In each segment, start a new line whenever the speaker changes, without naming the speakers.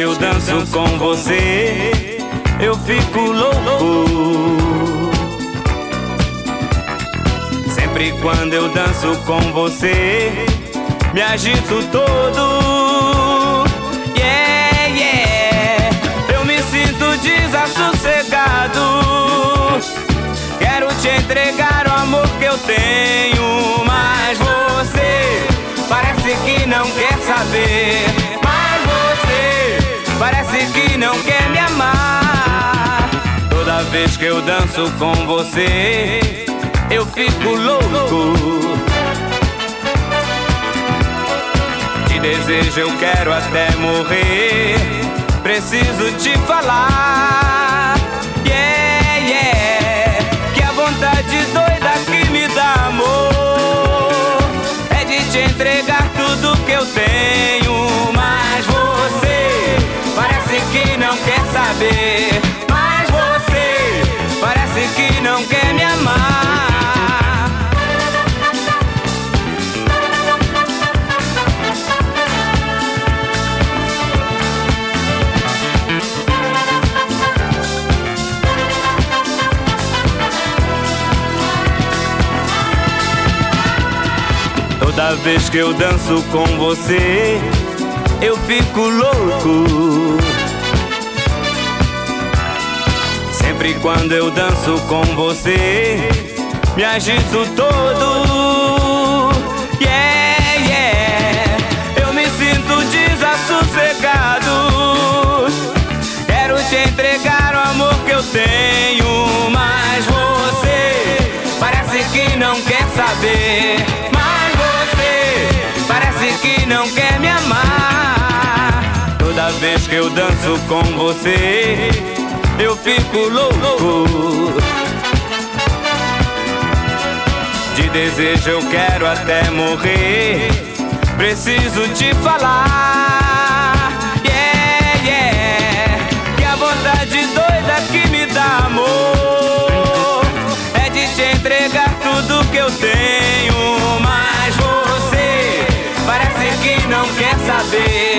eu danço com você, eu fico louco. Sempre quando eu danço com você, me agito todo. Yeah, yeah. Eu me sinto desassossegado. Quero te entregar o amor que eu tenho, mas você parece que não quer saber. Parece que não quer me amar. Toda vez que eu danço com você, eu fico louco. Te desejo, eu quero até morrer. Preciso te falar. Yeah, yeah. Que a vontade doida que me dá amor é de te entregar tudo que eu tenho. Não quer saber. Mas você parece que não quer me amar. Toda vez que eu danço com você, eu fico louco. Sempre quando eu danço com você, me agito todo. Yeah, yeah. Eu me sinto desassossegado. Quero te entregar o amor que eu tenho, mas você parece que não quer saber. Mas você parece que não quer me amar. Toda vez que eu danço com você eu fico louco. De desejo eu quero até morrer. Preciso te falar. Yeah, yeah. Que a vontade doida que me dá amor é de te entregar tudo que eu tenho. Mas você parece que não quer saber.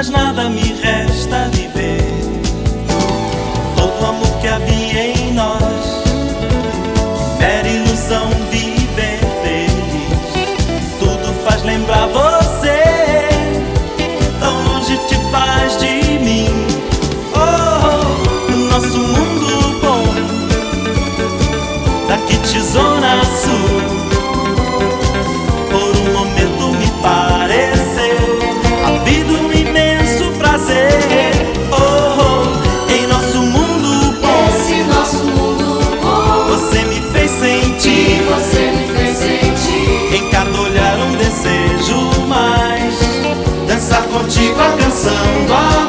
Oh, do nosso
someone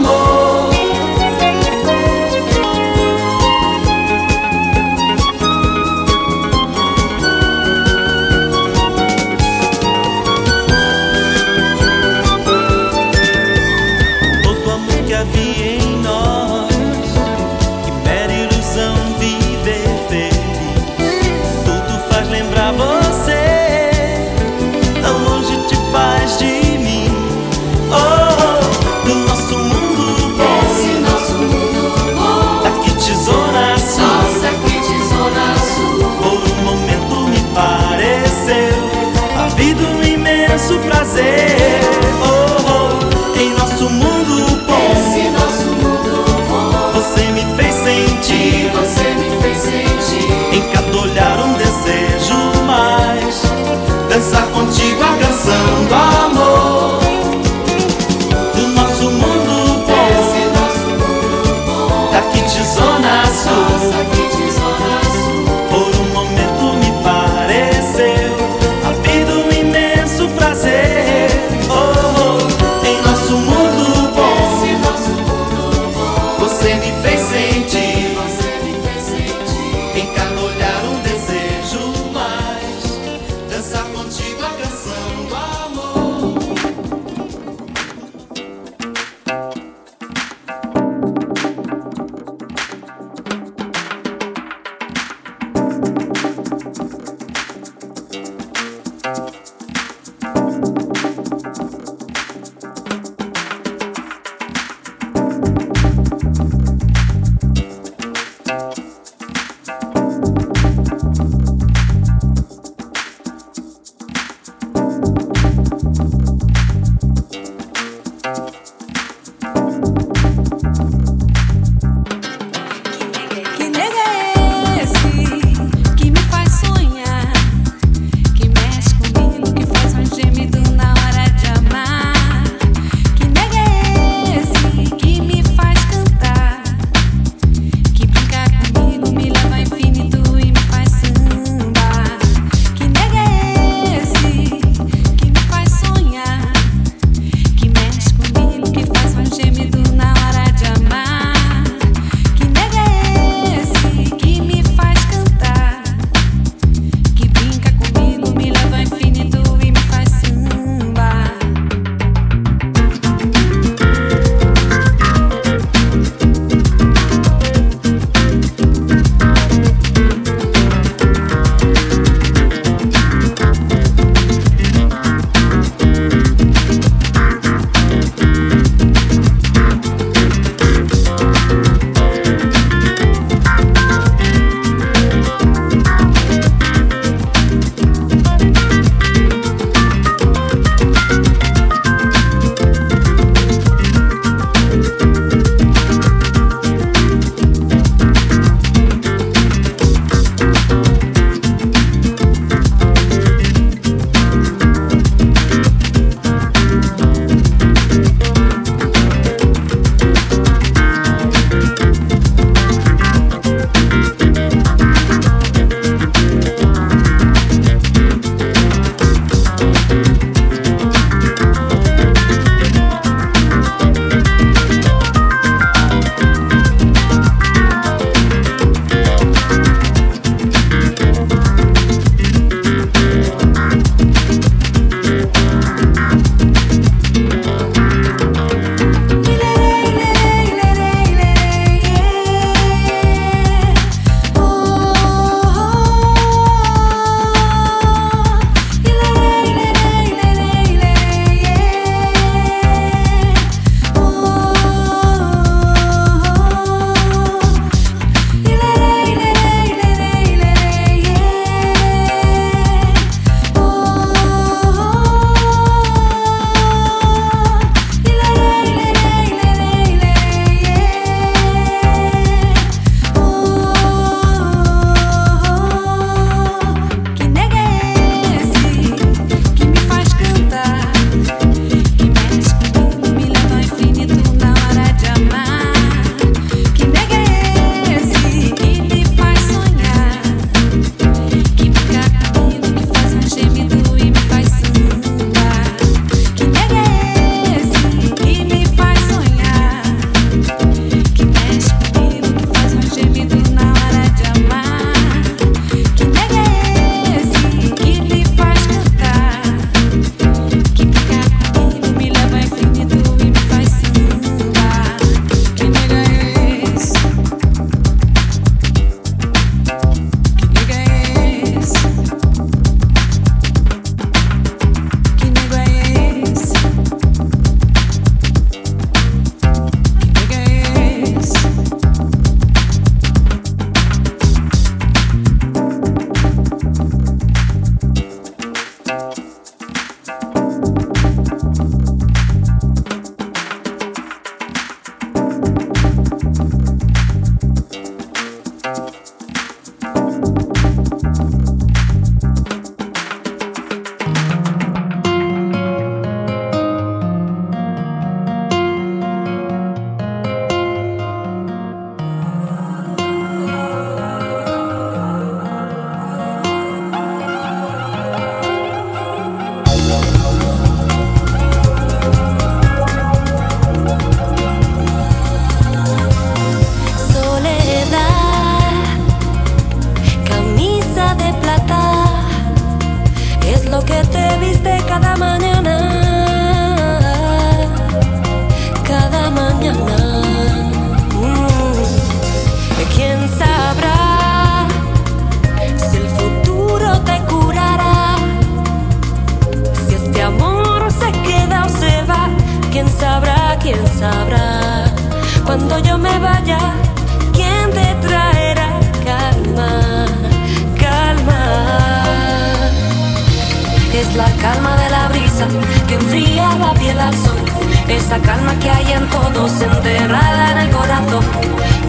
Esa calma que hay en todos, enterrada en el corazón,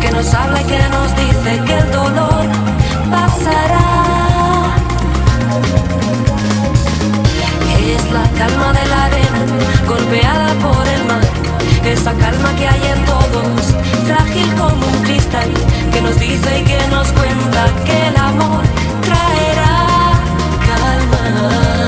que nos habla y que nos dice que el dolor pasará. Es la calma de la arena, golpeada por el mar. Esa calma que hay en todos, frágil como un cristal, que nos dice y que nos cuenta que el amor traerá calma.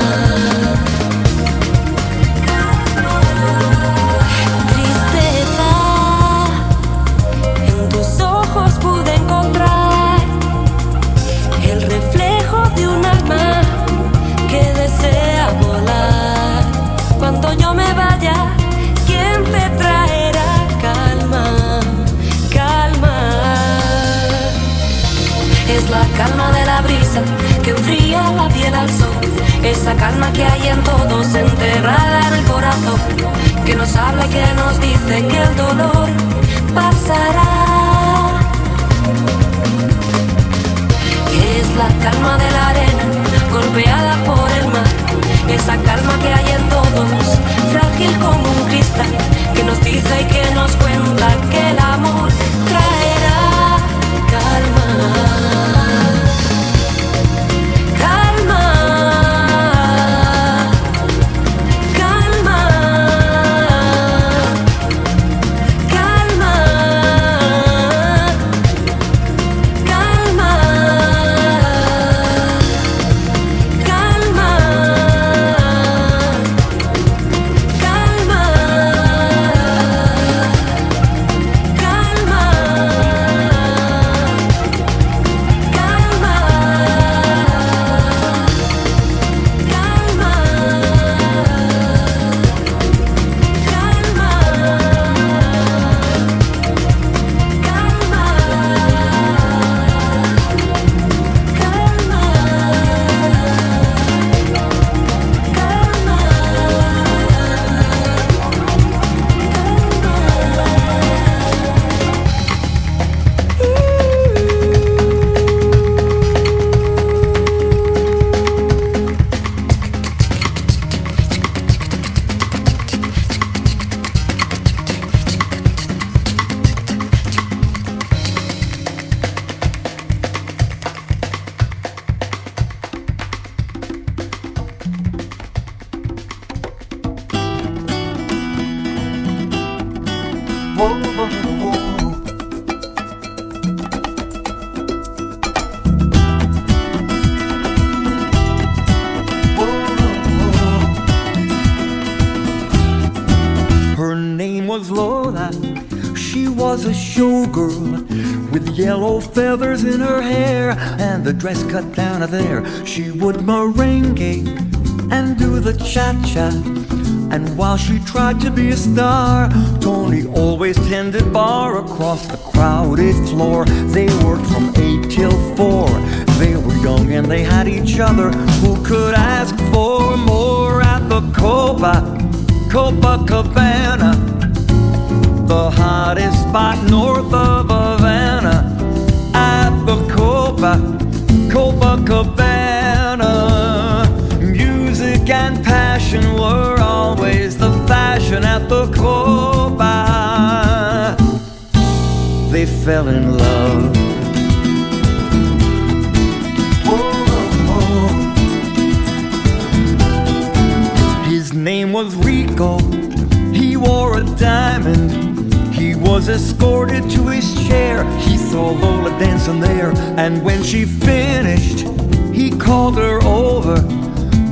Esa calma que hay en todos, enterrada en el corazón, que nos habla y que nos dice que el dolor pasará. Es la calma de la arena, golpeada por el mar. Esa calma que hay en todos, frágil como un cristal, que nos dice y que nos cuenta que el amor traerá calma.
Dress cut down there. She would merengue and do the cha cha. And while she tried to be a star, Tony always tended bar across the crowded floor. They worked from 8 till 4. They were young and they had each other. Who could ask for more at the Copa, Copacabana? The hottest spot north of Copacabana. Music and passion were always the fashion at the Copa. They fell in love. His name was Rico. He wore a diamond. He was escorted to his chair. Saw Lola dancing there, and when she finished, he called her over.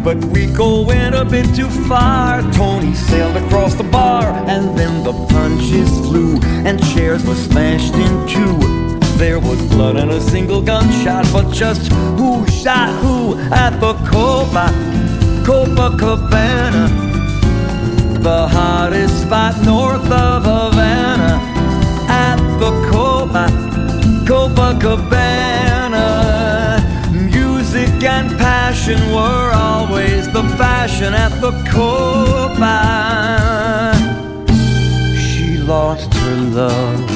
But Rico went a bit too far. Tony sailed across the bar, and then the punches flew, and chairs were smashed in two. There was blood and a single gunshot, but just who shot who at the Copa, Copacabana, the hottest spot north of Havana, at the Copa. Copacabana. Music and passion were always the fashion at the Copa. She lost her love.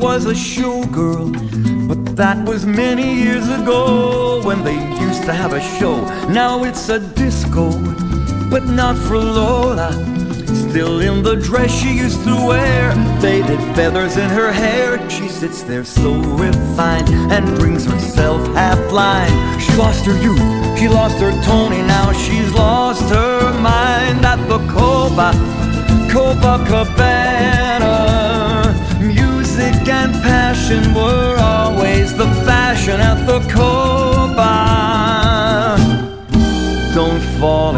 Was a showgirl. But that was many years ago when they used to have a show. Now it's a disco, but not for Lola. Still in the dress she used to wear, faded feathers in her hair. She sits there so refined and brings herself half blind. She lost her youth, she lost her Tony, now she's lost her mind at the Copa, Copacabana. Music and passion were always the fashion at the Copa. Don't fall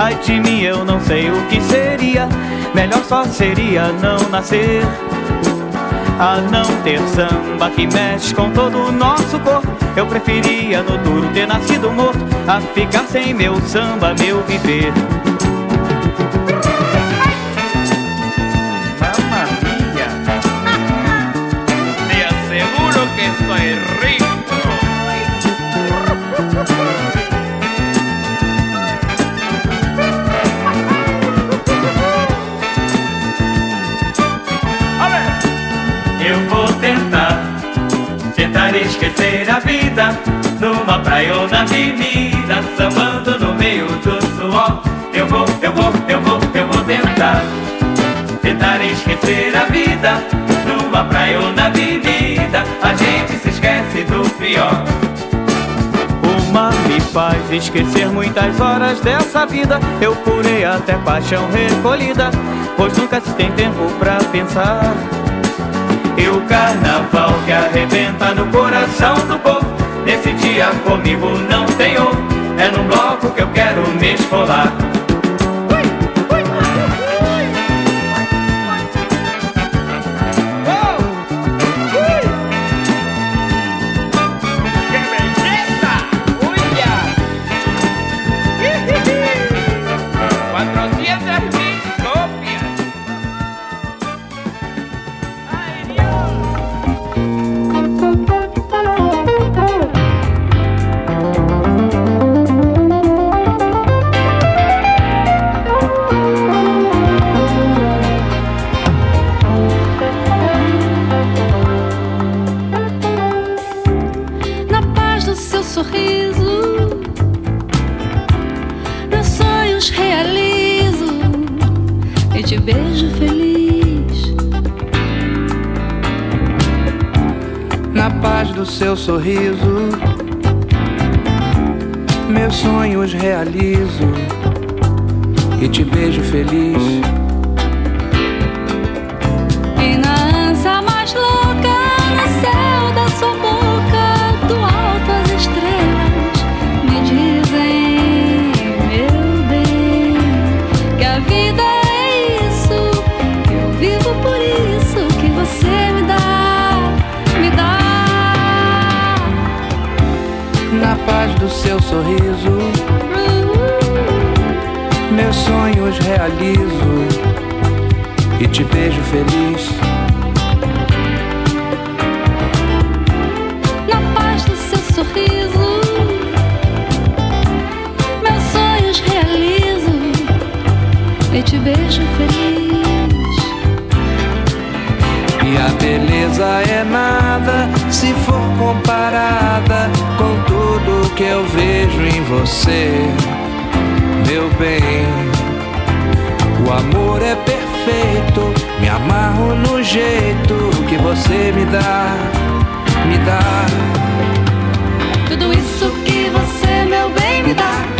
ai de mim eu não sei o que seria. Melhor só seria não nascer a não ter samba que mexe com todo o nosso corpo. Eu preferia no duro ter nascido morto a ficar sem meu samba, meu viver.
Avenida, sambando no meio do suor Eu vou, eu vou, eu vou, eu vou tentar Tentar esquecer a vida Numa praia ou na avenida, a gente se esquece do pior
O mar me faz esquecer muitas horas dessa vida. Eu curei até paixão recolhida, pois nunca se tem tempo pra pensar.
E o carnaval que arrebenta no coração do povo Nesse dia comigo não outro É num bloco que eu quero me esfolar
Na paz do seu sorriso, meus sonhos realizo e te beijo feliz.
Seu sorriso, meus sonhos realizo e te beijo feliz.
Na
paz do seu sorriso, meus sonhos realizo e te beijo feliz.
E
a beleza é nada se for comparada com que eu vejo em você, meu bem. O amor é perfeito, me amarro no jeito que você me dá, me dá.
Tudo isso que você, meu bem, me dá.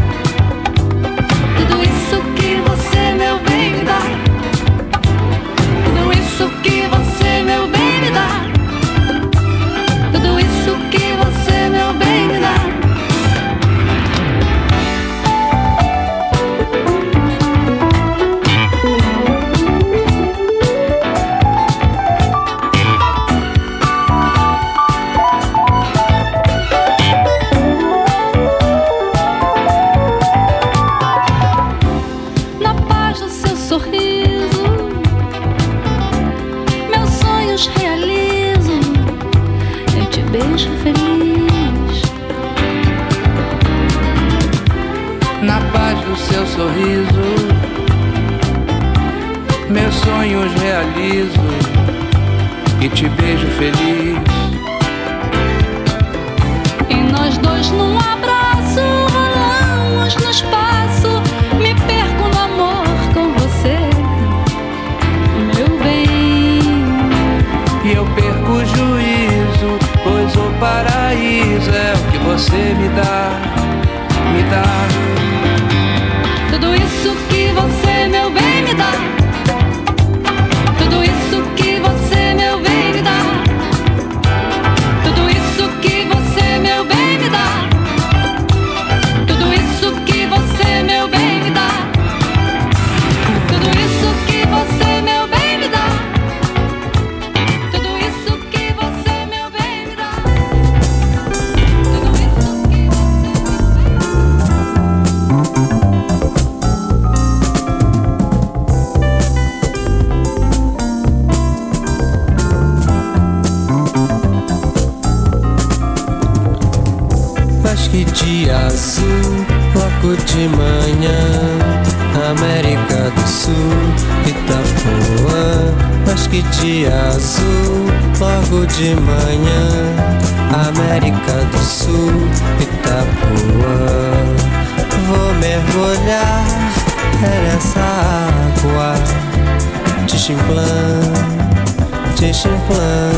Tiximplã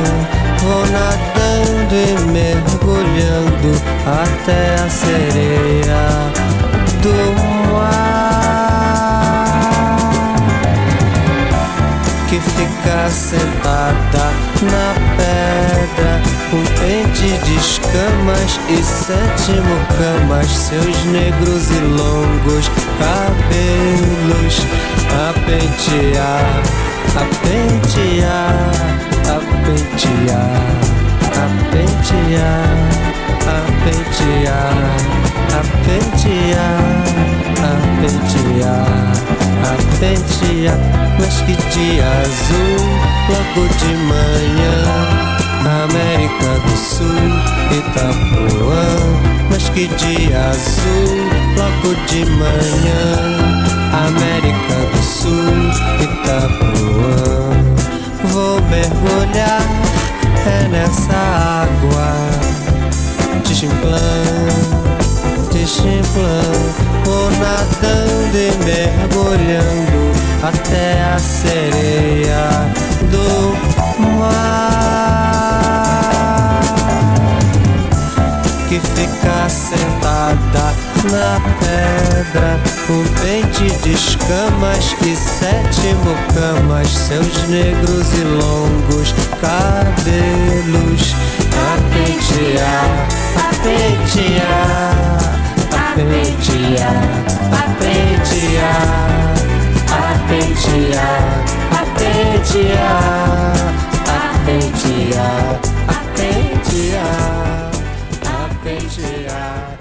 Vou nadando e mergulhando até a sereia do mar. Que fica sentada na pedra Um pente de escamas e sete mucamas Seus negros e longos cabelos A pentear, a a pentear A pentear, a pentear, a pentear, a pentear, a pentear. Mas que dia azul, logo de manhã. América do Sul, Itapuã. Mas que dia azul, logo de manhã. América do Sul, Itapuã. Vou mergulhar é nessa água. Tiximplã, Tiximplã Vou nadando e mergulhando Até a sereia do mar que fica sentada na pedra Com pente de escamas e sétimo camas Seus negros e longos cabelos. A pentear, a pentear A pentear, a pentear A pentear, a pentear A pentear, a pentear beijar.